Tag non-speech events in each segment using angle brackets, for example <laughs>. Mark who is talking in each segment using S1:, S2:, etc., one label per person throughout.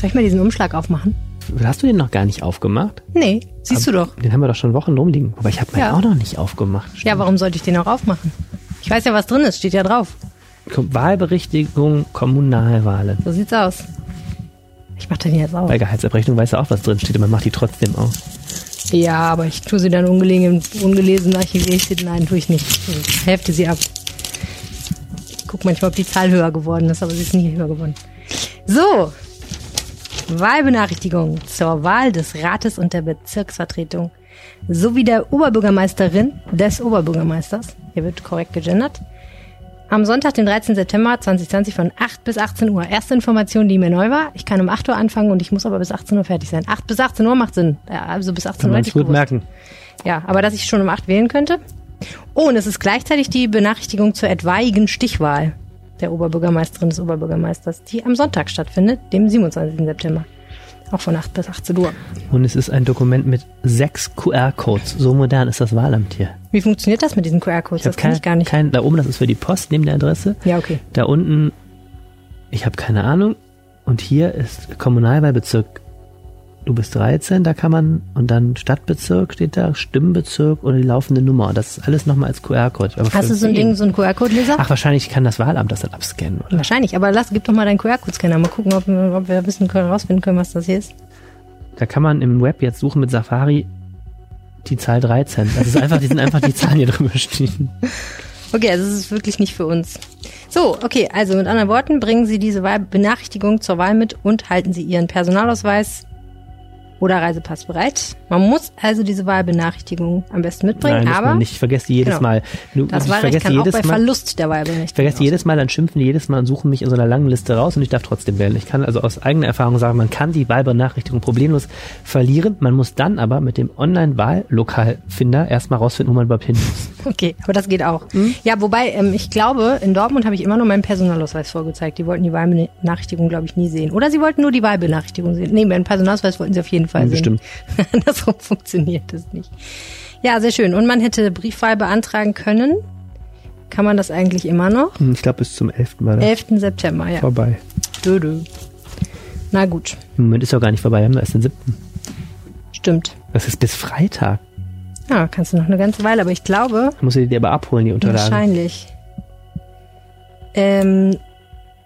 S1: Soll ich mal diesen Umschlag aufmachen?
S2: Hast du den noch gar nicht aufgemacht?
S1: Nee, siehst
S2: Aber
S1: du doch.
S2: Den haben wir doch schon Wochen rumliegen. Aber ich habe meinen
S1: Ja.
S2: auch noch nicht aufgemacht.
S1: Ja, warum sollte ich den auch aufmachen? Ich weiß ja, was drin ist, steht ja drauf.
S2: Wahlberichtigung Kommunalwahlen.
S1: So sieht's aus. Ich mach den jetzt auf.
S2: Bei Gehaltsabrechnung weiß er auch, was drin steht, und man macht die trotzdem auf.
S1: Ja, aber ich tue sie dann ungelegen, ungelesen archiviere ich sie. Nein, tue ich nicht. Ich Hälfte sie ab. Ich guck manchmal, ob die Zahl höher geworden ist, aber sie ist nie höher geworden. So. Wahlbenachrichtigung zur Wahl des Rates und der Bezirksvertretung sowie der Oberbürgermeisterin des Oberbürgermeisters. Hier wird korrekt gegendert. Am Sonntag, den 13. September 2020 von 8 bis 18 Uhr. Erste Information, die mir neu war. Ich kann um 8 Uhr anfangen und ich muss aber bis 18 Uhr fertig sein. 8 bis 18 Uhr macht Sinn. Ja, also bis 18
S2: Kann
S1: Uhr hätte ich
S2: gut
S1: gewusst.
S2: merken.
S1: Ja, aber dass ich schon um 8 wählen könnte. Oh, und es ist gleichzeitig die Benachrichtigung zur etwaigen Stichwahl der Oberbürgermeisterin des Oberbürgermeisters, die am Sonntag stattfindet, dem 27. September. Auch von 8 bis 18 Uhr.
S2: Und es ist ein Dokument mit sechs QR-Codes. So modern ist das Wahlamt hier.
S1: Wie funktioniert das mit diesen QR-Codes? Das kann ich gar nicht.
S2: Kein, da oben, das ist für die Post neben der Adresse.
S1: Ja, okay.
S2: Da unten, ich habe keine Ahnung. Und hier ist Kommunalwahlbezirk. Du bist 13, da kann man, und dann Stadtbezirk steht da, Stimmbezirk oder die laufende Nummer. Das ist alles nochmal als QR-Code.
S1: Hast du so ein? Ding, so einen QR-Code-Leser?
S2: Ach, wahrscheinlich kann das Wahlamt das dann abscannen, oder?
S1: Wahrscheinlich, aber lass, gib doch mal deinen QR-Code-Scanner. Mal gucken, ob, wir- ob wir wissen können, rausfinden können, was das hier ist.
S2: Da kann man im Web jetzt suchen mit Safari die Zahl 13. Das ist einfach, die sind einfach die Zahlen hier drüber stehen.
S1: Okay, also es ist wirklich nicht für uns. So, okay, also mit anderen Worten, bringen Sie diese Wahlbenachrichtigung zur Wahl mit und halten Sie Ihren Personalausweis oder Reisepass bereit. Man muss also diese Wahlbenachrichtigung am besten mitbringen,
S2: Nein,
S1: aber
S2: nicht. Ich vergesse die jedes
S1: Genau.
S2: Mal. Du,
S1: das
S2: ich
S1: Wahlrecht
S2: vergesse
S1: kann auch
S2: jedes
S1: bei
S2: Mal.
S1: Verlust der
S2: Ich
S1: Wahlbenachrichtigung
S2: vergesse jedes Mal, dann schimpfen die jedes Mal und suchen mich in so einer langen Liste raus und ich darf trotzdem wählen. Ich kann also aus eigener Erfahrung sagen, man kann die Wahlbenachrichtigung problemlos verlieren. Man muss dann aber mit dem Online-Wahllokalfinder erstmal rausfinden, wo man überhaupt hin muss. <laughs>
S1: Okay, aber das geht auch.
S2: Hm?
S1: Ja, wobei, ähm, ich glaube, in Dortmund habe ich immer nur meinen Personalausweis vorgezeigt. Die wollten die Wahlbenachrichtigung, glaube ich, nie sehen. Oder sie wollten nur die Wahlbenachrichtigung sehen. Nee, meinen Personalausweis wollten sie auf jeden Fall sehen.
S2: Bestimmt. <laughs>
S1: Andersrum funktioniert das nicht. Ja, sehr schön. Und man hätte Briefwahl beantragen können. Kann man das eigentlich immer noch?
S2: Hm, Ich glaube, bis zum 11. war das
S1: 11. September, ja.
S2: vorbei.
S1: Dö, dö. Na gut,
S2: Im Moment ist ja gar nicht vorbei, wir haben erst den 7.
S1: stimmt.
S2: Das ist bis Freitag.
S1: Ja, kannst du noch eine ganze Weile, aber ich glaube,
S2: muss ich die aber abholen, die Unterlagen.
S1: Wahrscheinlich. Ähm,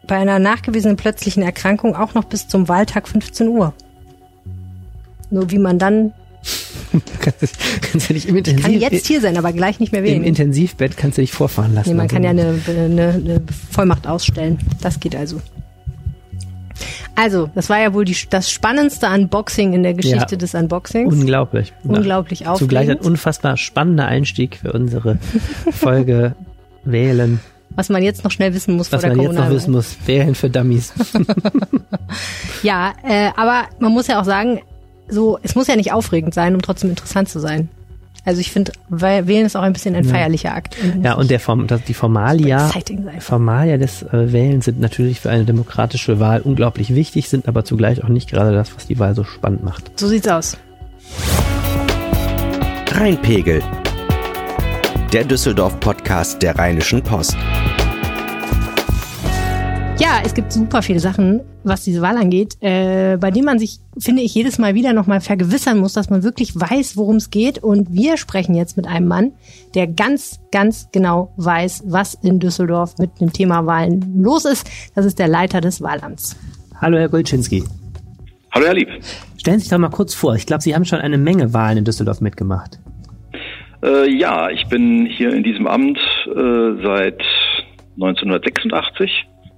S1: bei einer nachgewiesenen plötzlichen Erkrankung auch noch bis zum Wahltag 15 Uhr. Nur wie man dann <laughs>
S2: kannst, du- kannst dich im,
S1: kann
S2: Intensiv,
S1: jetzt hier sein, aber gleich nicht mehr
S2: im
S1: wählen.
S2: Intensivbett kannst du dich vorfahren lassen.
S1: Nee, man
S2: Also,
S1: kann ja eine, eine, eine Vollmacht ausstellen. Das geht also. Also, das war ja wohl die, das spannendste Unboxing in der Geschichte
S2: Ja.
S1: des Unboxings.
S2: Unglaublich.
S1: Unglaublich
S2: Ja. Zugleich ein unfassbar spannender Einstieg für unsere <laughs> Folge Wählen.
S1: Was man jetzt noch schnell wissen muss
S2: Was
S1: vor der
S2: man jetzt noch wissen muss. Wählen für Dummies. <laughs>
S1: Ja, äh, aber man muss ja auch sagen, so, es muss ja nicht aufregend sein, um trotzdem interessant zu sein. Also ich finde, Wählen ist auch ein bisschen ein feierlicher Akt.
S2: Ja, und der Form, die Formalia. Formalia des äh, Wählens sind natürlich für eine demokratische Wahl unglaublich wichtig, sind aber zugleich auch nicht gerade das, was die Wahl so spannend macht.
S1: So sieht's aus.
S3: Rheinpegel. Der Düsseldorf-Podcast der Rheinischen Post.
S1: Ja, es gibt super viele Sachen, was diese Wahl angeht, äh, bei denen man sich, finde ich, jedes Mal wieder nochmal vergewissern muss, dass man wirklich weiß, worum es geht. Und wir sprechen jetzt mit einem Mann, der ganz, ganz genau weiß, was in Düsseldorf mit dem Thema Wahlen los ist. Das ist der Leiter des Wahlamts.
S2: Hallo, Herr Golczynski.
S4: Hallo Herr Lieb.
S2: Stellen Sie sich doch mal kurz vor. Ich glaube, Sie haben schon eine Menge Wahlen in Düsseldorf mitgemacht.
S4: Äh, ja, ich bin hier in diesem Amt äh, seit 1986,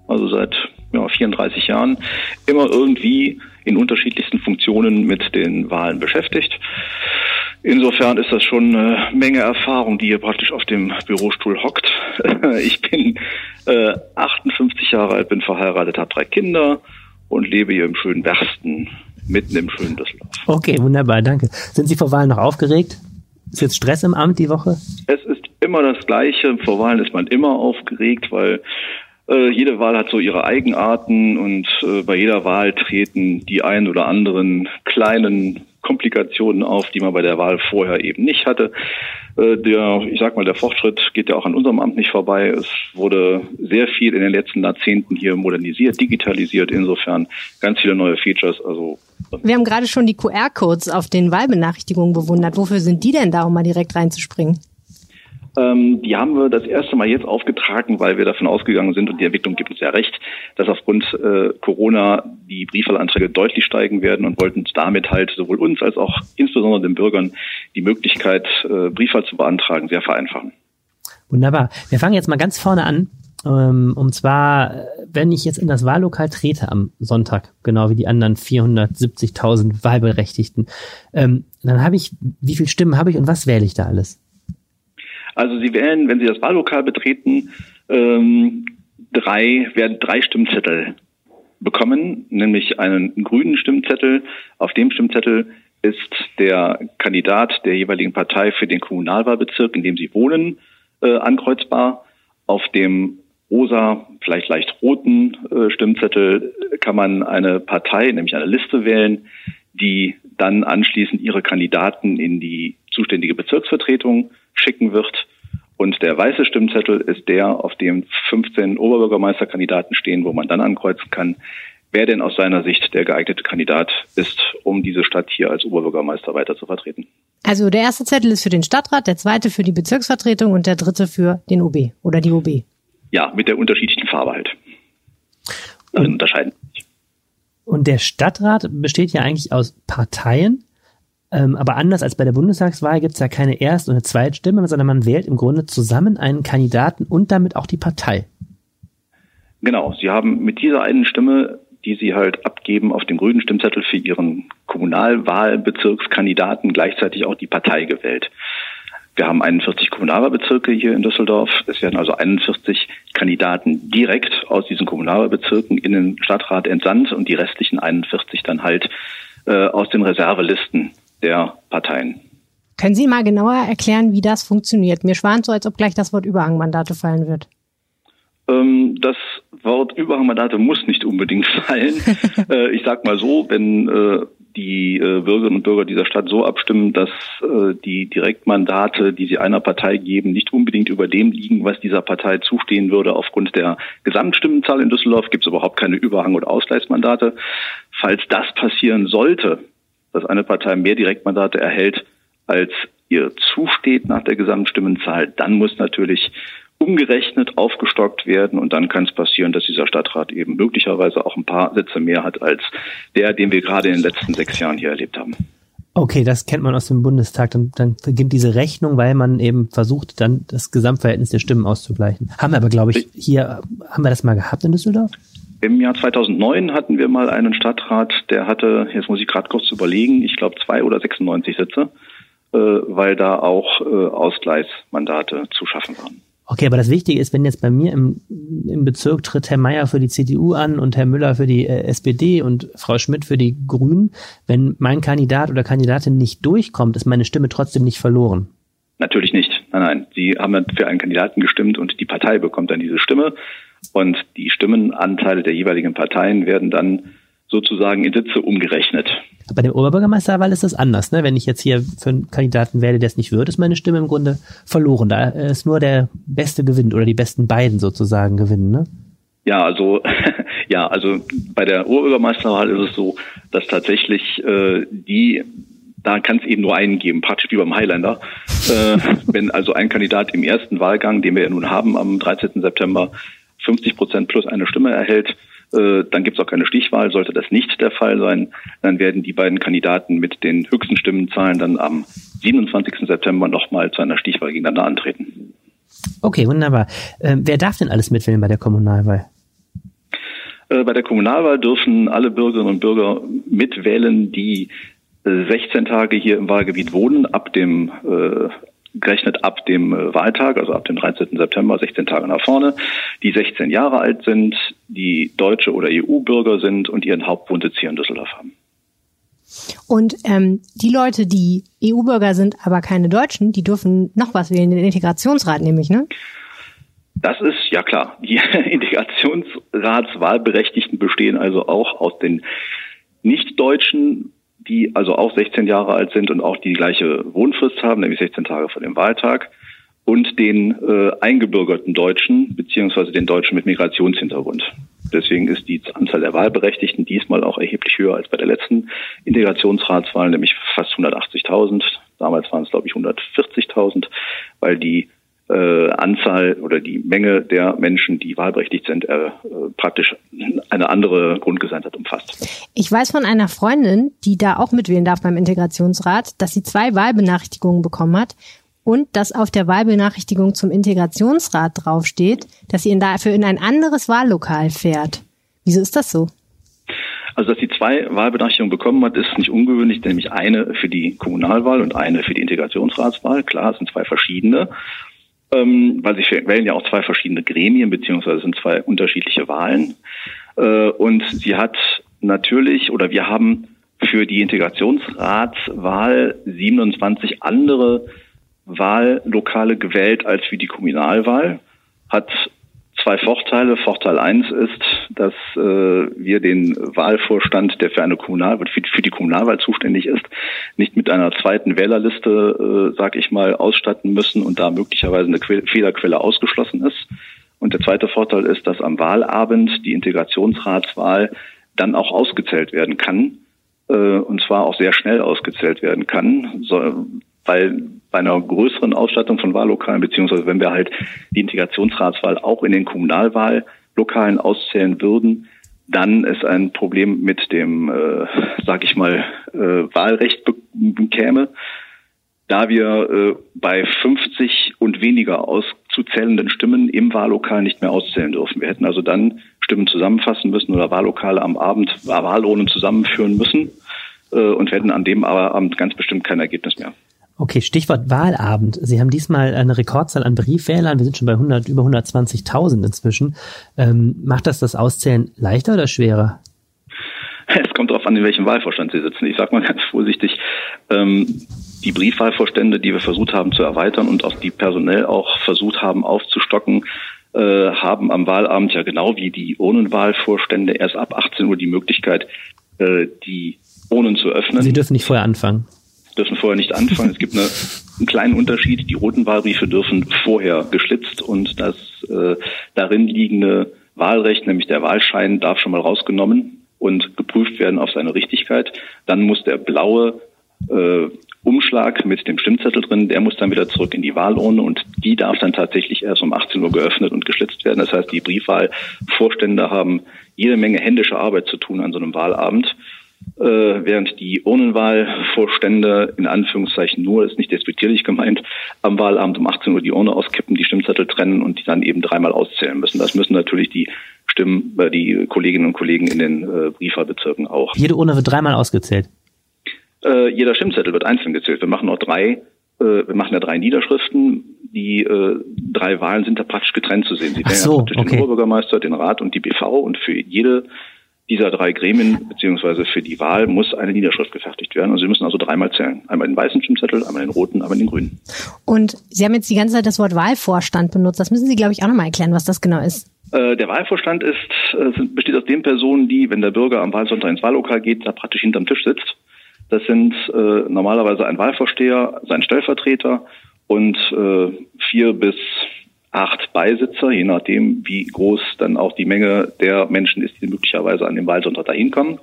S4: also seit ja, 34 Jahren, immer irgendwie in unterschiedlichsten Funktionen mit den Wahlen beschäftigt. Insofern ist das schon eine Menge Erfahrung, die hier praktisch auf dem Bürostuhl hockt. <laughs> Ich bin äh, 58 Jahre alt, bin verheiratet, habe drei Kinder und lebe hier im schönen Bersten, mitten im schönen Düsseldorf.
S2: Okay, wunderbar, danke. Sind Sie vor Wahlen noch aufgeregt? Ist jetzt Stress im Amt die Woche?
S4: Es ist immer das Gleiche. Vor Wahlen ist man immer aufgeregt, weil äh, jede Wahl hat so ihre Eigenarten und äh, bei jeder Wahl treten die ein oder anderen kleinen Komplikationen auf, die man bei der Wahl vorher eben nicht hatte. Äh, der, ich sag mal, der Fortschritt geht ja auch an unserem Amt nicht vorbei. Es wurde sehr viel in den letzten Jahrzehnten hier modernisiert, digitalisiert. Insofern ganz viele neue Features. Also
S1: wir haben gerade schon die QR-Codes auf den Wahlbenachrichtigungen bewundert. Wofür sind die denn da, um mal direkt reinzuspringen?
S4: Ähm, die haben wir das erste Mal jetzt aufgetragen, weil wir davon ausgegangen sind, und die Entwicklung gibt uns ja recht, dass aufgrund äh, Corona die Briefwahlanträge deutlich steigen werden und wollten damit halt sowohl uns als auch insbesondere den Bürgern die Möglichkeit, äh, Briefwahl zu beantragen, sehr vereinfachen.
S2: Wunderbar. Wir fangen jetzt mal ganz vorne an. Ähm, und zwar, wenn ich jetzt in das Wahllokal trete am Sonntag, genau wie die anderen 470.000 Wahlberechtigten, ähm, dann habe ich, wie viele Stimmen habe ich und was wähle ich da alles?
S4: Also Sie wählen, wenn Sie das Wahllokal betreten, ähm, drei, werden drei Stimmzettel bekommen, nämlich einen grünen Stimmzettel. Auf dem Stimmzettel ist der Kandidat der jeweiligen Partei für den Kommunalwahlbezirk, in dem Sie wohnen, äh, ankreuzbar. Auf dem rosa, vielleicht leicht roten äh, Stimmzettel kann man eine Partei, nämlich eine Liste wählen, die dann anschließend ihre Kandidaten in die zuständige Bezirksvertretung schicken wird. Und der weiße Stimmzettel ist der, auf dem 15 Oberbürgermeisterkandidaten stehen, wo man dann ankreuzen kann, wer denn aus seiner Sicht der geeignete Kandidat ist, um diese Stadt hier als Oberbürgermeister weiter zu vertreten.
S1: Also der erste Zettel ist für den Stadtrat, der zweite für die Bezirksvertretung und der dritte für den OB oder die OB.
S4: Ja, mit der unterschiedlichen Farbe halt. Darin unterscheiden.
S2: Und der Stadtrat besteht ja eigentlich aus Parteien. Ähm, aber anders als bei der Bundestagswahl gibt es ja keine Erst- und eine Zweitstimme, sondern man wählt im Grunde zusammen einen Kandidaten und damit auch die Partei.
S4: Genau, Sie haben mit dieser einen Stimme, die Sie halt abgeben auf dem grünen Stimmzettel für Ihren Kommunalwahlbezirkskandidaten, gleichzeitig auch die Partei gewählt. Wir haben 41 Kommunalwahlbezirke hier in Düsseldorf. Es werden also 41 Kandidaten direkt aus diesen Kommunalwahlbezirken in den Stadtrat entsandt und die restlichen 41 dann halt äh, aus den Reservelisten der Parteien.
S1: Können Sie mal genauer erklären, wie das funktioniert? Mir schwant so, als ob gleich das Wort Überhangmandate fallen wird.
S4: Ähm, das Wort Überhangmandate muss nicht unbedingt <laughs> fallen. äh, ich sag mal so, wenn äh, die äh, Bürgerinnen und Bürger dieser Stadt so abstimmen, dass äh, die Direktmandate, die sie einer Partei geben, nicht unbedingt über dem liegen, was dieser Partei zustehen würde aufgrund der Gesamtstimmenzahl in Düsseldorf, gibt es überhaupt keine Überhang- oder Ausgleichsmandate. Falls das passieren sollte, dass eine Partei mehr Direktmandate erhält, als ihr zusteht nach der Gesamtstimmenzahl, dann muss natürlich umgerechnet, aufgestockt werden und dann kann es passieren, dass dieser Stadtrat eben möglicherweise auch ein paar Sätze mehr hat als der, den wir gerade in den letzten sechs Jahren hier erlebt haben.
S2: Okay, das kennt man aus dem Bundestag. Dann, dann beginnt diese Rechnung, weil man eben versucht, dann das Gesamtverhältnis der Stimmen auszugleichen. Haben wir aber, glaube ich, hier, haben wir das mal gehabt in Düsseldorf?
S4: Im Jahr 2009 hatten wir mal einen Stadtrat, der hatte, jetzt muss ich gerade kurz überlegen, ich glaube zwei oder 96 Sitze, äh, weil da auch äh, Ausgleichsmandate zu schaffen waren.
S2: Okay, aber das Wichtige ist, wenn jetzt bei mir im, im Bezirk tritt Herr Meier für die CDU an und Herr Müller für die äh, SPD und Frau Schmidt für die Grünen, wenn mein Kandidat oder Kandidatin nicht durchkommt, ist meine Stimme trotzdem nicht verloren.
S4: Natürlich nicht. Nein, nein. Sie haben für einen Kandidaten gestimmt und die Partei bekommt dann diese Stimme und die Stimmenanteile der jeweiligen Parteien werden dann sozusagen in Sitze umgerechnet.
S2: Bei der Oberbürgermeisterwahl ist das anders. Ne? Wenn ich jetzt hier für einen Kandidaten wähle, der es nicht wird, ist meine Stimme im Grunde verloren. Da ist nur der Beste gewinnt oder die besten beiden sozusagen gewinnen. Ne?
S4: Ja, also <laughs> ja, also bei der Oberbürgermeisterwahl ist es so, dass tatsächlich äh, die da kann es eben nur einen geben, praktisch wie beim Highlander. Äh, <laughs> wenn also ein Kandidat im ersten Wahlgang, den wir ja nun haben am 13. September, 50 Prozent plus eine Stimme erhält, äh, dann gibt es auch keine Stichwahl. Sollte das nicht der Fall sein, dann werden die beiden Kandidaten mit den höchsten Stimmenzahlen dann am 27. September nochmal zu einer Stichwahl gegeneinander antreten.
S2: Okay, wunderbar. Ähm, wer darf denn alles mitwählen bei der Kommunalwahl?
S4: Äh, bei der Kommunalwahl dürfen alle Bürgerinnen und Bürger mitwählen, die 16 Tage hier im Wahlgebiet wohnen, ab dem äh, gerechnet ab dem äh, Wahltag, also ab dem 13. September, 16 Tage nach vorne, die 16 Jahre alt sind, die deutsche oder EU-Bürger sind und ihren Hauptwohnsitz hier in Düsseldorf haben.
S1: Und ähm, die Leute, die EU-Bürger sind, aber keine Deutschen, die dürfen noch was wählen, den Integrationsrat nämlich, ne?
S4: Das ist ja klar. Die <laughs> Integrationsratswahlberechtigten bestehen also auch aus den Nicht-Deutschen die also auch 16 Jahre alt sind und auch die gleiche Wohnfrist haben, nämlich 16 Tage vor dem Wahltag, und den äh, eingebürgerten Deutschen beziehungsweise den Deutschen mit Migrationshintergrund. Deswegen ist die Anzahl der Wahlberechtigten diesmal auch erheblich höher als bei der letzten Integrationsratswahl, nämlich fast 180.000. Damals waren es, glaube ich, 140.000, weil die äh, Anzahl oder die Menge der Menschen, die wahlberechtigt sind, äh, praktisch eine andere Grundgesamtheit umfasst.
S1: Ich weiß von einer Freundin, die da auch mitwählen darf beim Integrationsrat, dass sie zwei Wahlbenachrichtigungen bekommen hat und dass auf der Wahlbenachrichtigung zum Integrationsrat draufsteht, dass sie dafür in ein anderes Wahllokal fährt. Wieso ist das so?
S4: Also, dass sie zwei Wahlbenachrichtigungen bekommen hat, ist nicht ungewöhnlich, nämlich eine für die Kommunalwahl und eine für die Integrationsratswahl. Klar, es sind zwei verschiedene ähm, weil sie wählen ja auch zwei verschiedene Gremien, beziehungsweise sind zwei unterschiedliche Wahlen. Äh, und sie hat natürlich, oder wir haben für die Integrationsratswahl 27 andere Wahllokale gewählt als für die Kommunalwahl, hat zwei Vorteile. Vorteil eins ist, dass äh, wir den Wahlvorstand, der für eine Kommunalwahl, für, für, die Kommunalwahl zuständig ist, nicht mit einer zweiten Wählerliste, äh, sag ich mal, ausstatten müssen und da möglicherweise eine que Fehlerquelle ausgeschlossen ist. Und der zweite Vorteil ist, dass am Wahlabend die Integrationsratswahl dann auch ausgezählt werden kann, äh, und zwar auch sehr schnell ausgezählt werden kann. So, weil bei einer größeren Ausstattung von Wahllokalen, beziehungsweise wenn wir halt die Integrationsratswahl auch in den Kommunalwahllokalen auszählen würden, dann es ein Problem mit dem, äh, sag ich mal, äh, Wahlrecht bekäme, da wir äh, bei 50 und weniger auszuzählenden Stimmen im Wahllokal nicht mehr auszählen dürfen. Wir hätten also dann Stimmen zusammenfassen müssen oder Wahllokale am Abend Wahlurnen zusammenführen müssen äh, und wir hätten an dem Abend ganz bestimmt kein Ergebnis mehr.
S2: Okay, Stichwort Wahlabend. Sie haben diesmal eine Rekordzahl an Briefwählern. Wir sind schon bei 100, über 120.000 inzwischen. Ähm, macht das das Auszählen leichter oder schwerer?
S4: Es kommt darauf an, in welchem Wahlvorstand Sie sitzen. Ich sage mal ganz vorsichtig, ähm, die Briefwahlvorstände, die wir versucht haben zu erweitern und auch die personell auch versucht haben aufzustocken, äh, haben am Wahlabend ja genau wie die Urnenwahlvorstände erst ab 18 Uhr die Möglichkeit, äh, die Urnen zu öffnen.
S2: Sie dürfen nicht vorher anfangen
S4: dürfen vorher nicht anfangen. Es gibt eine, einen kleinen Unterschied. Die roten Wahlbriefe dürfen vorher geschlitzt und das äh, darin liegende Wahlrecht, nämlich der Wahlschein, darf schon mal rausgenommen und geprüft werden auf seine Richtigkeit. Dann muss der blaue äh, Umschlag mit dem Stimmzettel drin, der muss dann wieder zurück in die Wahlurne und die darf dann tatsächlich erst um 18 Uhr geöffnet und geschlitzt werden. Das heißt, die Briefwahlvorstände haben jede Menge händische Arbeit zu tun an so einem Wahlabend äh, während die Urnenwahlvorstände in Anführungszeichen nur, ist nicht despektierlich gemeint, am Wahlabend um 18 Uhr die Urne auskippen, die Stimmzettel trennen und die dann eben dreimal auszählen müssen. Das müssen natürlich die Stimmen, äh, die Kolleginnen und Kollegen in den äh, Briefwahlbezirken auch.
S2: Jede Urne wird dreimal ausgezählt?
S4: Äh, jeder Stimmzettel wird einzeln gezählt. Wir machen auch drei äh, wir machen ja drei Niederschriften. Die äh, drei Wahlen sind da praktisch getrennt zu sehen. Sie wählen
S2: so,
S4: ja praktisch
S2: okay.
S4: den Oberbürgermeister, den Rat und die BV und für jede dieser drei Gremien beziehungsweise für die Wahl muss eine Niederschrift gefertigt werden. Also Sie müssen also dreimal zählen. Einmal den weißen Stimmzettel, einmal den roten, einmal den grünen.
S1: Und Sie haben jetzt die ganze Zeit das Wort Wahlvorstand benutzt. Das müssen Sie, glaube ich, auch nochmal erklären, was das genau ist.
S4: Äh, der Wahlvorstand ist, äh, besteht aus den Personen, die, wenn der Bürger am Wahlsonntag ins Wahllokal geht, da praktisch hinterm Tisch sitzt. Das sind äh, normalerweise ein Wahlvorsteher, sein Stellvertreter und äh, vier bis acht Beisitzer, je nachdem, wie groß dann auch die Menge der Menschen ist, die möglicherweise an dem Wahlsonntag dahin kommen.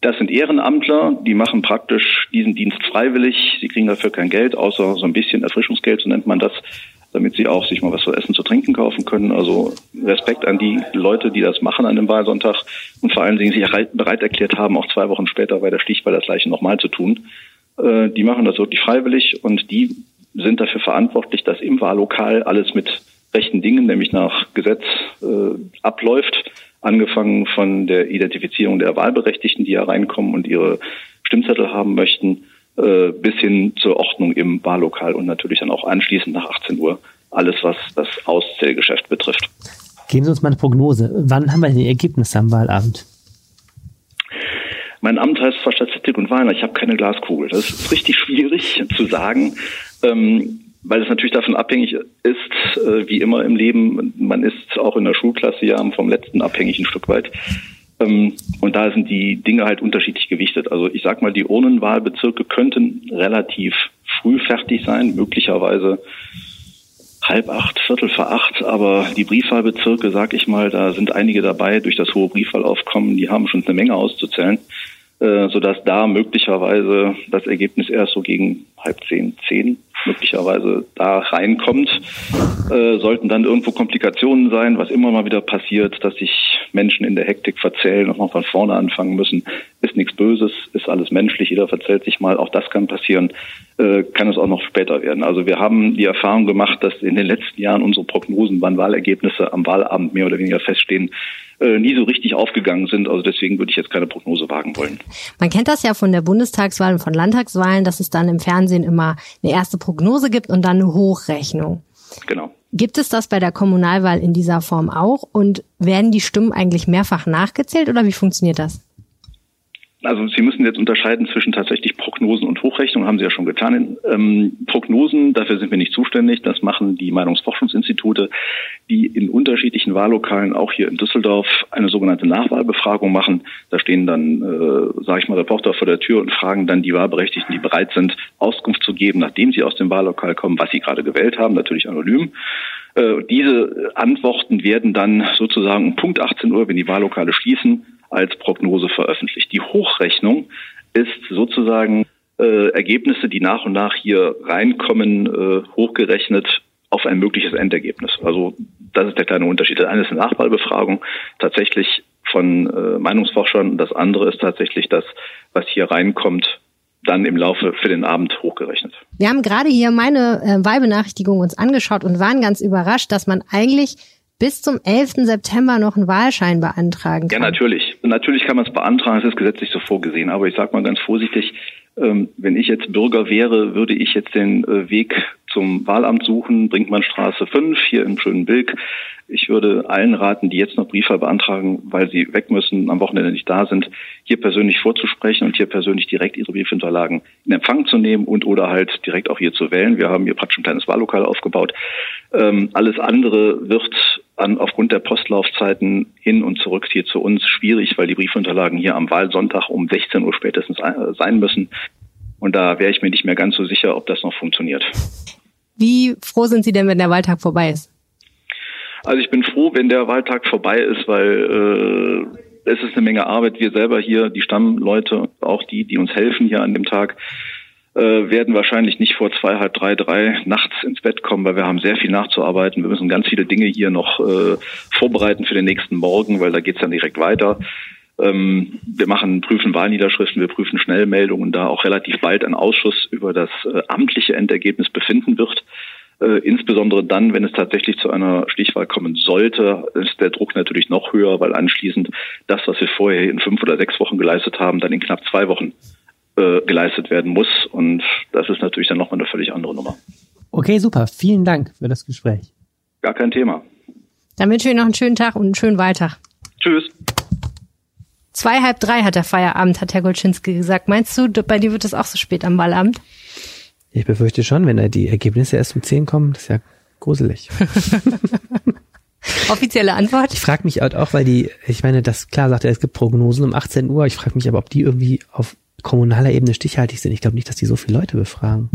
S4: Das sind Ehrenamtler, die machen praktisch diesen Dienst freiwillig. Sie kriegen dafür kein Geld, außer so ein bisschen Erfrischungsgeld, so nennt man das, damit sie auch sich mal was zu essen, zu trinken kaufen können. Also Respekt an die Leute, die das machen an dem Wahlsonntag und vor allen Dingen sich bereit erklärt haben, auch zwei Wochen später bei der Stichwahl das gleiche nochmal zu tun. Äh, die machen das wirklich freiwillig und die sind dafür verantwortlich, dass im Wahllokal alles mit rechten Dingen, nämlich nach Gesetz, äh, abläuft. Angefangen von der Identifizierung der Wahlberechtigten, die hereinkommen und ihre Stimmzettel haben möchten, äh, bis hin zur Ordnung im Wahllokal und natürlich dann auch anschließend nach 18 Uhr alles, was das Auszählgeschäft betrifft.
S2: Geben Sie uns mal eine Prognose. Wann haben wir die Ergebnisse am Wahlabend?
S4: Mein Amt heißt zwar Statistik und Wahlen, ich habe keine Glaskugel. Das ist richtig schwierig zu sagen ähm, weil es natürlich davon abhängig ist, äh, wie immer im Leben, man ist auch in der Schulklasse ja vom letzten abhängig ein Stück weit. Äh, Ähm, und da sind die Dinge halt unterschiedlich gewichtet. Also ich sag mal, die Urnenwahlbezirke könnten relativ früh fertig sein, möglicherweise halb acht, viertel vor acht, aber die Briefwahlbezirke, sag ich mal, da sind einige dabei durch das hohe Briefwahlaufkommen, die haben schon eine Menge auszuzählen, äh, sodass da möglicherweise das Ergebnis erst so gegen halb zehn, zehn möglicherweise da reinkommt. Äh, sollten dann irgendwo Komplikationen sein, was immer mal wieder passiert, dass sich Menschen in der Hektik verzählen und noch von vorne anfangen müssen, ist nichts Böses, ist alles menschlich, jeder verzählt sich mal, auch das kann passieren, äh, kann es auch noch später werden. Also wir haben die Erfahrung gemacht, dass in den letzten Jahren unsere Prognosen, wann Wahlergebnisse am Wahlabend mehr oder weniger feststehen, äh, nie so richtig aufgegangen sind. Also deswegen würde ich jetzt keine Prognose wagen wollen.
S1: Man kennt das ja von der Bundestagswahl und von Landtagswahlen, dass es dann im Fernsehen immer eine erste Prognose gibt und dann eine Hochrechnung.
S4: Genau.
S1: Gibt es das bei der Kommunalwahl in dieser Form auch? Und werden die Stimmen eigentlich mehrfach nachgezählt oder wie funktioniert das?
S4: Also Sie müssen jetzt unterscheiden zwischen tatsächlich Prognosen und Hochrechnung, haben Sie ja schon getan. Ähm, Prognosen, dafür sind wir nicht zuständig, das machen die Meinungsforschungsinstitute, die in unterschiedlichen Wahllokalen, auch hier in Düsseldorf, eine sogenannte Nachwahlbefragung machen. Da stehen dann, äh, sage ich mal, Reporter vor der Tür und fragen dann die Wahlberechtigten, die bereit sind, Auskunft zu geben, nachdem sie aus dem Wahllokal kommen, was sie gerade gewählt haben, natürlich anonym. Äh, diese Antworten werden dann sozusagen um Punkt 18 Uhr, wenn die Wahllokale schließen, als Prognose veröffentlicht. Die Hochrechnung ist sozusagen äh, Ergebnisse, die nach und nach hier reinkommen, äh, hochgerechnet auf ein mögliches Endergebnis. Also das ist der kleine Unterschied. Das eine ist eine Nachwahlbefragung tatsächlich von äh, Meinungsforschern. Das andere ist tatsächlich das, was hier reinkommt, dann im Laufe für den Abend hochgerechnet.
S1: Wir haben gerade hier meine äh, Wahlbenachrichtigung uns angeschaut und waren ganz überrascht, dass man eigentlich bis zum 11. September noch einen Wahlschein beantragen kann.
S4: Ja, natürlich. Natürlich kann man es beantragen, es ist gesetzlich so vorgesehen. Aber ich sage mal ganz vorsichtig, ähm, wenn ich jetzt Bürger wäre, würde ich jetzt den äh, Weg zum Wahlamt suchen, Brinkmannstraße 5 hier im schönen Bilk. Ich würde allen raten, die jetzt noch Briefe beantragen, weil sie weg müssen, am Wochenende nicht da sind, hier persönlich vorzusprechen und hier persönlich direkt ihre Briefhinterlagen in Empfang zu nehmen und oder halt direkt auch hier zu wählen. Wir haben hier praktisch ein kleines Wahllokal aufgebaut. Ähm, alles andere wird an, aufgrund der Postlaufzeiten hin und zurück hier zu uns schwierig, weil die Briefhinterlagen hier am Wahlsonntag um 16 Uhr spätestens äh, sein müssen. Und da wäre ich mir nicht mehr ganz so sicher, ob das noch funktioniert.
S1: Wie froh sind Sie denn, wenn der Wahltag vorbei ist?
S4: Also ich bin froh, wenn der Wahltag vorbei ist, weil äh, es ist eine Menge Arbeit. Wir selber hier, die Stammleute, auch die, die uns helfen hier an dem Tag, äh, werden wahrscheinlich nicht vor zwei, halb drei, drei nachts ins Bett kommen, weil wir haben sehr viel nachzuarbeiten. Wir müssen ganz viele Dinge hier noch äh, vorbereiten für den nächsten Morgen, weil da geht's dann direkt weiter. Ähm, wir machen, prüfen Wahlniederschriften, wir prüfen Schnellmeldungen, da auch relativ bald ein Ausschuss über das äh, amtliche Endergebnis befinden wird. Äh, insbesondere dann, wenn es tatsächlich zu einer Stichwahl kommen sollte, ist der Druck natürlich noch höher, weil anschließend das, was wir vorher in fünf oder sechs Wochen geleistet haben, dann in knapp zwei Wochen äh, geleistet werden muss. Und das ist natürlich dann nochmal eine völlig andere Nummer.
S2: Okay, super. Vielen Dank für das Gespräch.
S4: Gar kein Thema.
S1: Dann wünsche ich Ihnen noch einen schönen Tag und einen schönen Wahltag.
S4: Tschüss.
S1: Zwei, halb drei hat der Feierabend, hat Herr Golczynski gesagt. Meinst du, bei dir wird es auch so spät am Wahlabend?
S2: Ich befürchte schon, wenn da die Ergebnisse erst um zehn kommen, das ist ja gruselig. <laughs>
S1: Offizielle Antwort?
S2: Ich frage mich halt auch, weil die, ich meine, das klar sagt er, es gibt Prognosen um 18 Uhr. Ich frage mich aber, ob die irgendwie auf kommunaler Ebene stichhaltig sind. Ich glaube nicht, dass die so viele Leute befragen.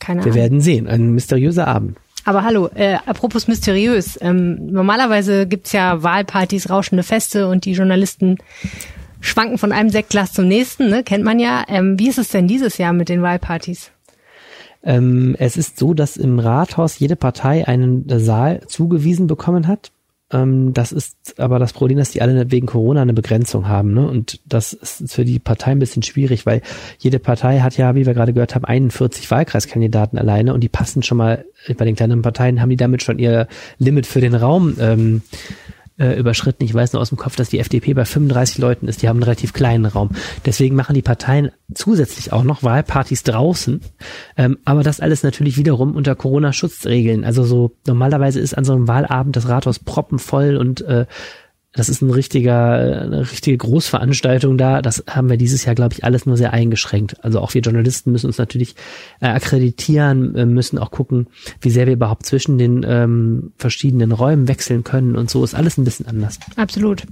S1: Keine
S2: Wir
S1: Ahnung.
S2: werden sehen. Ein mysteriöser Abend.
S1: Aber hallo, äh, apropos mysteriös. Ähm, normalerweise gibt's ja Wahlpartys, rauschende Feste und die Journalisten schwanken von einem Sektglas zum nächsten, ne? kennt man ja. Ähm, wie ist es denn dieses Jahr mit den Wahlpartys?
S2: Ähm, es ist so, dass im Rathaus jede Partei einen Saal zugewiesen bekommen hat. Ähm, das ist aber das Problem, dass die alle wegen Corona eine Begrenzung haben. Ne? Und das ist für die Partei ein bisschen schwierig, weil jede Partei hat ja, wie wir gerade gehört haben, 41 Wahlkreiskandidaten alleine und die passen schon mal, bei den kleineren Parteien haben die damit schon ihr Limit für den Raum ähm, äh, überschritten. Ich weiß nur aus dem Kopf, dass die FDP bei 35 Leuten ist. Die haben einen relativ kleinen Raum. Deswegen machen die Parteien zusätzlich auch noch Wahlpartys draußen. Ähm, aber das alles natürlich wiederum unter Corona-Schutzregeln. Also so normalerweise ist an so einem Wahlabend das Rathaus proppenvoll und äh, das ist ein richtiger, eine richtige Großveranstaltung da. Das haben wir dieses Jahr, glaube ich, alles nur sehr eingeschränkt. Also auch wir Journalisten müssen uns natürlich äh, akkreditieren, äh, müssen auch gucken, wie sehr wir überhaupt zwischen den ähm, verschiedenen Räumen wechseln können und so ist alles ein bisschen anders.
S1: Absolut.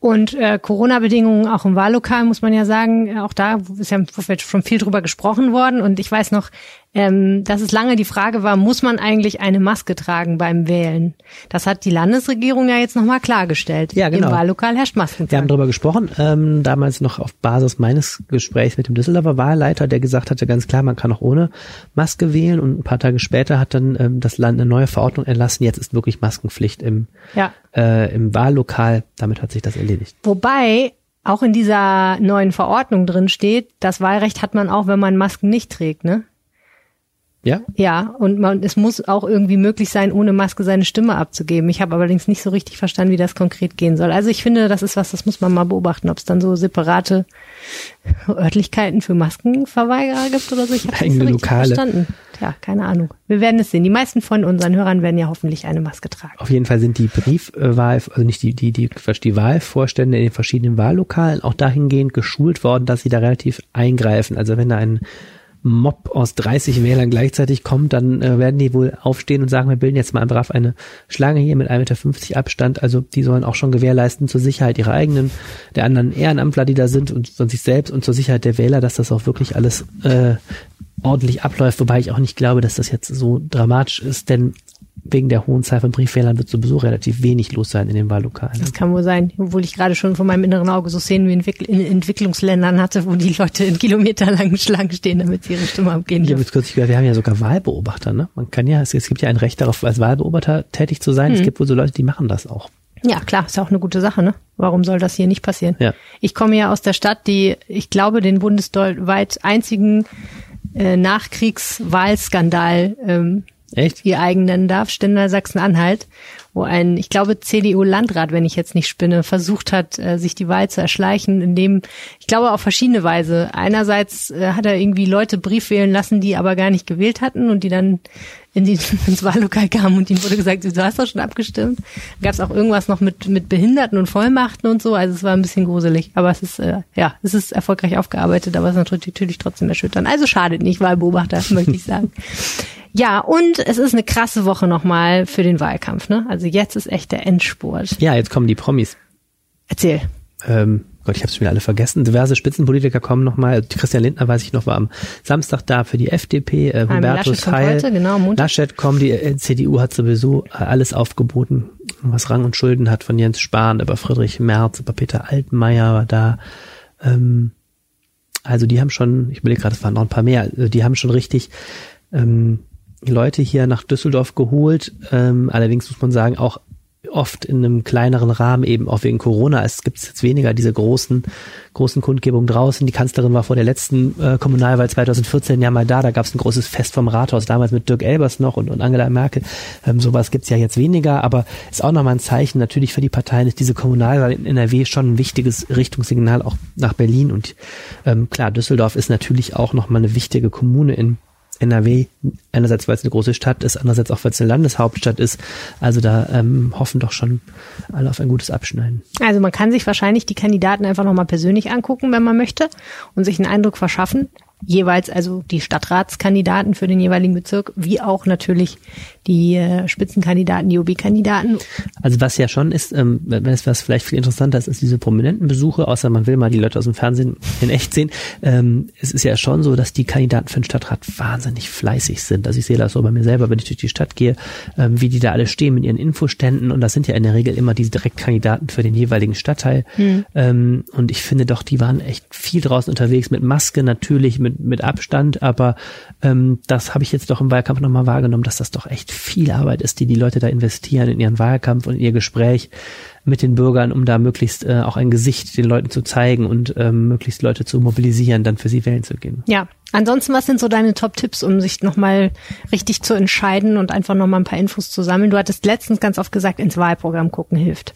S1: Und äh, Corona-Bedingungen auch im Wahllokal, muss man ja sagen, äh, auch da ist ja schon viel drüber gesprochen worden. Und ich weiß noch, ähm, dass es lange die Frage war, muss man eigentlich eine Maske tragen beim Wählen? Das hat die Landesregierung ja jetzt nochmal klargestellt.
S2: Ja, genau.
S1: Im Wahllokal herrscht Masken.
S2: Wir haben darüber gesprochen, ähm, damals noch auf Basis meines Gesprächs mit dem Düsseldorfer Wahlleiter, der gesagt hatte ganz klar, man kann auch ohne Maske wählen. Und ein paar Tage später hat dann ähm, das Land eine neue Verordnung erlassen. Jetzt ist wirklich Maskenpflicht im,
S1: Ja.
S2: äh, im Wahllokal. Damit hat sich das erledigt.
S1: Wobei auch in dieser neuen Verordnung drin steht, das Wahlrecht hat man auch, wenn man Masken nicht trägt, ne?
S2: Ja?
S1: Ja, und man, es muss auch irgendwie möglich sein, ohne Maske seine Stimme abzugeben. Ich habe allerdings nicht so richtig verstanden, wie das konkret gehen soll. Also ich finde, das ist was, das muss man mal beobachten, ob es dann so separate Örtlichkeiten für Maskenverweigerer gibt oder so. Ich habe nicht so richtig
S2: Lokale.
S1: verstanden. Ja, keine Ahnung. Wir werden es sehen. Die meisten von unseren Hörern werden ja hoffentlich eine Maske tragen.
S2: Auf jeden Fall sind die Briefwahl, also nicht die, die, die, die Wahlvorstände in den verschiedenen Wahllokalen auch dahingehend geschult worden, dass sie da relativ eingreifen. Also wenn da ein Mob aus 30 Wählern gleichzeitig kommt, dann äh, werden die wohl aufstehen und sagen, wir bilden jetzt mal brav eine Schlange hier mit 1,50 Meter Abstand. Also die sollen auch schon gewährleisten zur Sicherheit ihrer eigenen, der anderen Ehrenamtler, die da sind und von sich selbst und zur Sicherheit der Wähler, dass das auch wirklich alles äh, ordentlich abläuft, wobei ich auch nicht glaube, dass das jetzt so dramatisch ist, denn wegen der hohen Zahl von Briefwählern wird sowieso relativ wenig los sein in den Wahllokalen.
S1: Das kann wohl sein, obwohl ich gerade schon von meinem inneren Auge so Szenen wie in Entwicklungsländern hatte, wo die Leute in kilometerlangen Schlangen stehen, damit sie ihre Stimme abgeben
S2: Ich habe kürzlich gehört, wir haben ja sogar Wahlbeobachter, ne? Man kann ja, es, gibt ja ein Recht darauf, als Wahlbeobachter tätig zu sein. Es gibt wohl so Leute, die machen das auch.
S1: Ja, klar, ist ja auch eine gute Sache, ne? Warum soll das hier nicht passieren?
S2: Ja.
S1: Ich komme ja aus der Stadt, die, ich glaube, den bundesweit einzigen äh, Nachkriegswahlskandal ähm,
S2: Echt?
S1: ihr eigen nennen darf, Stendal Sachsen-Anhalt, wo ein, ich glaube, CDU-Landrat, wenn ich jetzt nicht spinne, versucht hat, äh, sich die Wahl zu erschleichen, indem, ich glaube, auf verschiedene Weise. Einerseits äh, hat er irgendwie Leute Brief wählen lassen, die aber gar nicht gewählt hatten und die dann in die, <laughs> ins Wahllokal kamen und ihnen wurde gesagt, du hast doch schon abgestimmt. Da gab es auch irgendwas noch mit, mit Behinderten und Vollmachten und so, also es war ein bisschen gruselig. Aber es ist, äh, ja, es ist erfolgreich aufgearbeitet, aber es ist natürlich, natürlich trotzdem erschütternd. Also schadet nicht, Wahlbeobachter, <laughs> möchte ich sagen. Ja, und es ist eine krasse Woche nochmal für den Wahlkampf. Ne? Also jetzt ist echt der Endspurt.
S2: Ja, jetzt kommen die Promis.
S1: Erzähl.
S2: Ähm, Gott, ich habe es wieder alle vergessen. Diverse Spitzenpolitiker kommen nochmal. Christian Lindner, weiß ich noch, war am Samstag da für die FDP. Äh,
S1: Laschet
S2: Hubertus
S1: kommt
S2: Heil.
S1: heute, genau, Montag.
S2: Laschet kommt. Die äh, CDU hat sowieso äh, alles aufgeboten, was Rang und Schulden hat. Von Jens Spahn über Friedrich Merz, über Peter Altmaier war da. Ähm, also die haben schon, ich überlege gerade, es waren noch ein paar mehr, also die haben schon richtig ähm, Leute hier nach Düsseldorf geholt. Ähm, allerdings muss man sagen, auch oft in einem kleineren Rahmen, eben auch wegen Corona. Es gibt jetzt weniger diese großen, großen Kundgebungen draußen. Die Kanzlerin war vor der letzten äh, Kommunalwahl 2014 ja mal da. Da gab es ein großes Fest vom Rathaus, damals mit Dirk Elbers noch und, und Angela Merkel. Ähm, sowas gibt's ja jetzt weniger, aber ist auch nochmal ein Zeichen. Natürlich für die Parteien ist diese Kommunalwahl in NRW schon ein wichtiges Richtungssignal auch nach Berlin. Und ähm, klar, Düsseldorf ist natürlich auch nochmal eine wichtige Kommune in NRW, einerseits weil es eine große Stadt ist, andererseits auch weil es eine Landeshauptstadt ist. Also da ähm, hoffen doch schon alle auf ein gutes Abschneiden.
S1: Also man kann sich wahrscheinlich die Kandidaten einfach nochmal persönlich angucken, wenn man möchte und sich einen Eindruck verschaffen. Jeweils also die Stadtratskandidaten für den jeweiligen Bezirk, wie auch natürlich die äh, Spitzenkandidaten, die OB-Kandidaten.
S2: Also was ja schon ist, ähm, wenn es was vielleicht viel interessanter ist, ist diese prominenten Besuche, außer man will mal die Leute aus dem Fernsehen in echt sehen. Ähm, es ist ja schon so, dass die Kandidaten für den Stadtrat wahnsinnig fleißig sind. Also ich sehe das so bei mir selber, wenn ich durch die Stadt gehe, ähm, wie die da alle stehen mit ihren Infoständen und das sind ja in der Regel immer diese Direktkandidaten für den jeweiligen Stadtteil. Ähm, und ich finde doch, die waren echt viel draußen unterwegs mit Maske natürlich, mit, mit Abstand, aber ähm, das habe ich jetzt doch im Wahlkampf nochmal wahrgenommen, dass das doch echt viel Arbeit ist, die die Leute da investieren in ihren Wahlkampf und ihr Gespräch mit den Bürgern, um da möglichst äh, auch ein Gesicht den Leuten zu zeigen und ähm, möglichst Leute zu mobilisieren, dann für sie wählen zu gehen.
S1: Ja, ansonsten, was sind so deine Top-Tipps, um sich nochmal richtig zu entscheiden und einfach nochmal ein paar Infos zu sammeln? Du hattest letztens ganz oft gesagt, ins Wahlprogramm gucken hilft.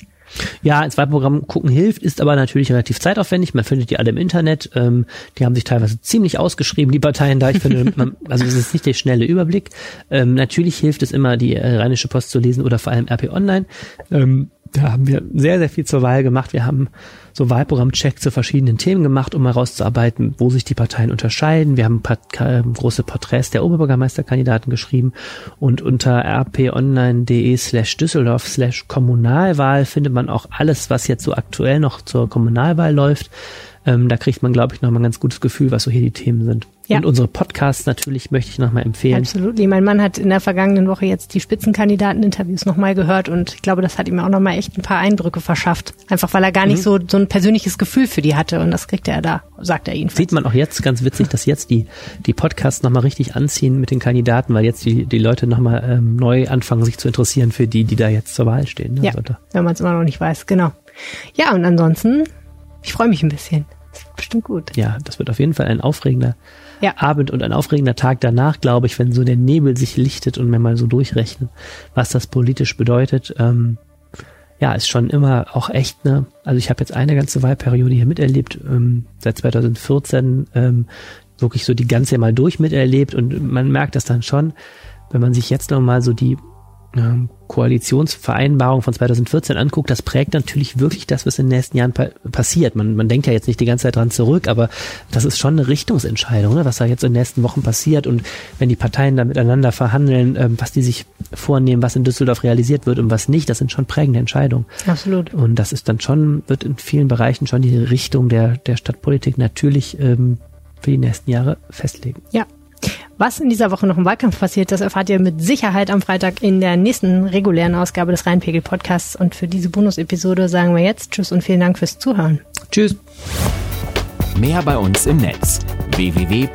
S2: Ja, ins Wahlprogramm gucken hilft, ist aber natürlich relativ zeitaufwendig. Man findet die alle im Internet. Ähm, die haben sich teilweise ziemlich ausgeschrieben, die Parteien da. Ich finde, <laughs> man, also es ist nicht der schnelle Überblick. Ähm, natürlich hilft es immer, die äh, Rheinische Post zu lesen oder vor allem RP Online. Ähm, da haben wir sehr, sehr viel zur Wahl gemacht. Wir haben so Wahlprogrammcheck zu verschiedenen Themen gemacht, um herauszuarbeiten, wo sich die Parteien unterscheiden. Wir haben äh, große Porträts der Oberbürgermeisterkandidaten geschrieben und unter rponline.de slash Düsseldorf slash Kommunalwahl findet man auch alles, was jetzt so aktuell noch zur Kommunalwahl läuft. Ähm, da kriegt man, glaube ich, nochmal ein ganz gutes Gefühl, was so hier die Themen sind. Ja. Und unsere Podcasts natürlich möchte ich nochmal empfehlen.
S1: Absolut. Mein Mann hat in der vergangenen Woche jetzt die Spitzenkandidaten-Interviews nochmal gehört und ich glaube, das hat ihm auch nochmal echt ein paar Eindrücke verschafft. Einfach weil er gar nicht mhm. so, so ein persönliches Gefühl für die hatte und das kriegt er da, sagt er ihnen.
S2: Sieht man auch jetzt ganz witzig, dass jetzt die, die Podcasts nochmal richtig anziehen mit den Kandidaten, weil jetzt die, die Leute nochmal ähm, neu anfangen, sich zu interessieren für die, die da jetzt zur Wahl stehen.
S1: Ne? Ja, also wenn man es immer noch nicht weiß, genau. Ja, und ansonsten, ich freue mich ein bisschen. Bestimmt gut.
S2: Ja, das wird auf jeden Fall ein aufregender ja. Abend und ein aufregender Tag danach, glaube ich, wenn so der Nebel sich lichtet und wir mal so durchrechnen, was das politisch bedeutet. Ähm, ja, ist schon immer auch echt, ne? Also ich habe jetzt eine ganze Wahlperiode hier miterlebt, ähm, seit 2014 ähm, wirklich so die ganze mal durch miterlebt und man merkt das dann schon, wenn man sich jetzt nochmal so die Koalitionsvereinbarung von 2014 anguckt, das prägt natürlich wirklich das, was in den nächsten Jahren pa passiert. Man, man denkt ja jetzt nicht die ganze Zeit dran zurück, aber das ist schon eine Richtungsentscheidung, ne, was da jetzt in den nächsten Wochen passiert und wenn die Parteien da miteinander verhandeln, ähm, was die sich vornehmen, was in Düsseldorf realisiert wird und was nicht, das sind schon prägende Entscheidungen.
S1: Absolut.
S2: Und das ist dann schon, wird in vielen Bereichen schon die Richtung der, der Stadtpolitik natürlich ähm, für die nächsten Jahre festlegen.
S1: Ja, was in dieser Woche noch im Wahlkampf passiert, das erfahrt ihr mit Sicherheit am Freitag in der nächsten regulären Ausgabe des Rheinpegel Podcasts. Und für diese Bonus-Episode sagen wir jetzt Tschüss und vielen Dank fürs Zuhören.
S2: Tschüss.
S3: Mehr bei uns im Netz www.rp-online.de